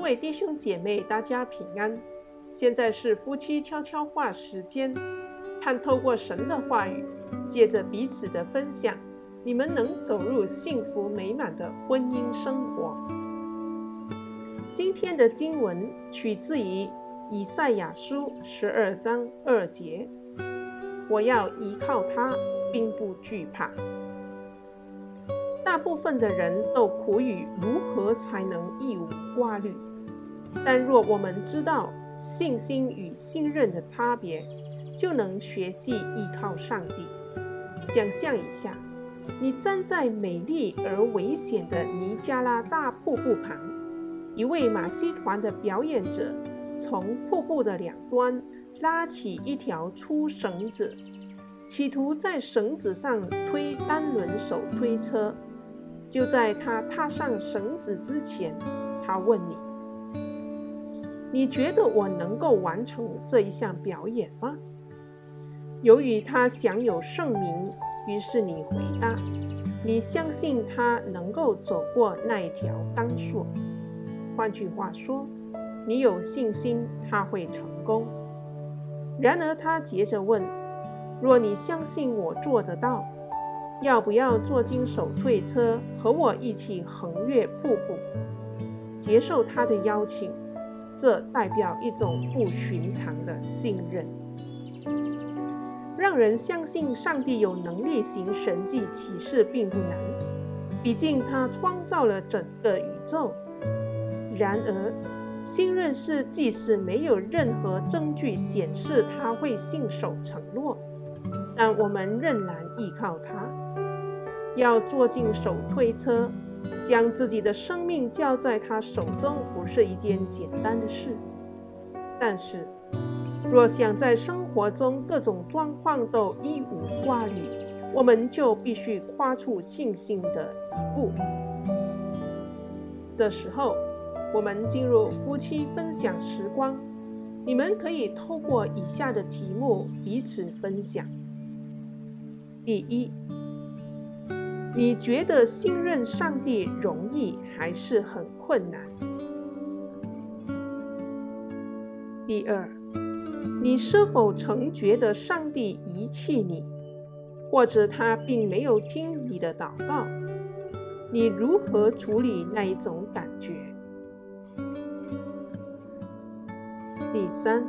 各位弟兄姐妹，大家平安。现在是夫妻悄悄话时间，盼透过神的话语，借着彼此的分享，你们能走入幸福美满的婚姻生活。今天的经文取自于以赛亚书十二章二节：“我要依靠他，并不惧怕。”大部分的人都苦于如何才能一无挂虑，但若我们知道信心与信任的差别，就能学习依靠上帝。想象一下，你站在美丽而危险的尼加拉大瀑布旁，一位马戏团的表演者从瀑布的两端拉起一条粗绳子，企图在绳子上推单轮手推车。就在他踏上绳子之前，他问你：“你觉得我能够完成这一项表演吗？”由于他享有盛名，于是你回答：“你相信他能够走过那一条钢索。”换句话说，你有信心他会成功。然而他接着问：“若你相信我做得到？”要不要坐进手推车，和我一起横越瀑布？接受他的邀请，这代表一种不寻常的信任，让人相信上帝有能力行神迹奇事并不难，毕竟他创造了整个宇宙。然而，信任是即使没有任何证据显示他会信守承诺，但我们仍然依靠他。要坐进手推车，将自己的生命交在他手中，不是一件简单的事。但是，若想在生活中各种状况都一无挂虑，我们就必须跨出信心的一步。这时候，我们进入夫妻分享时光，你们可以透过以下的题目彼此分享。第一。你觉得信任上帝容易还是很困难？第二，你是否曾觉得上帝遗弃你，或者他并没有听你的祷告？你如何处理那一种感觉？第三，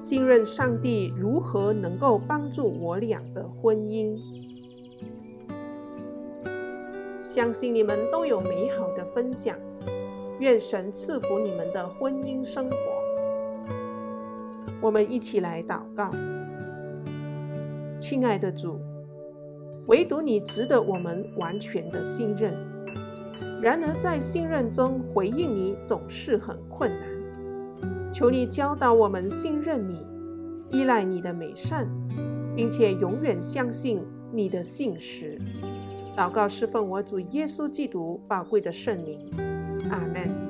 信任上帝如何能够帮助我俩的婚姻？相信你们都有美好的分享，愿神赐福你们的婚姻生活。我们一起来祷告，亲爱的主，唯独你值得我们完全的信任。然而在信任中回应你总是很困难，求你教导我们信任你，依赖你的美善，并且永远相信你的信实。祷告，侍奉我主耶稣基督宝贵的圣名，阿门。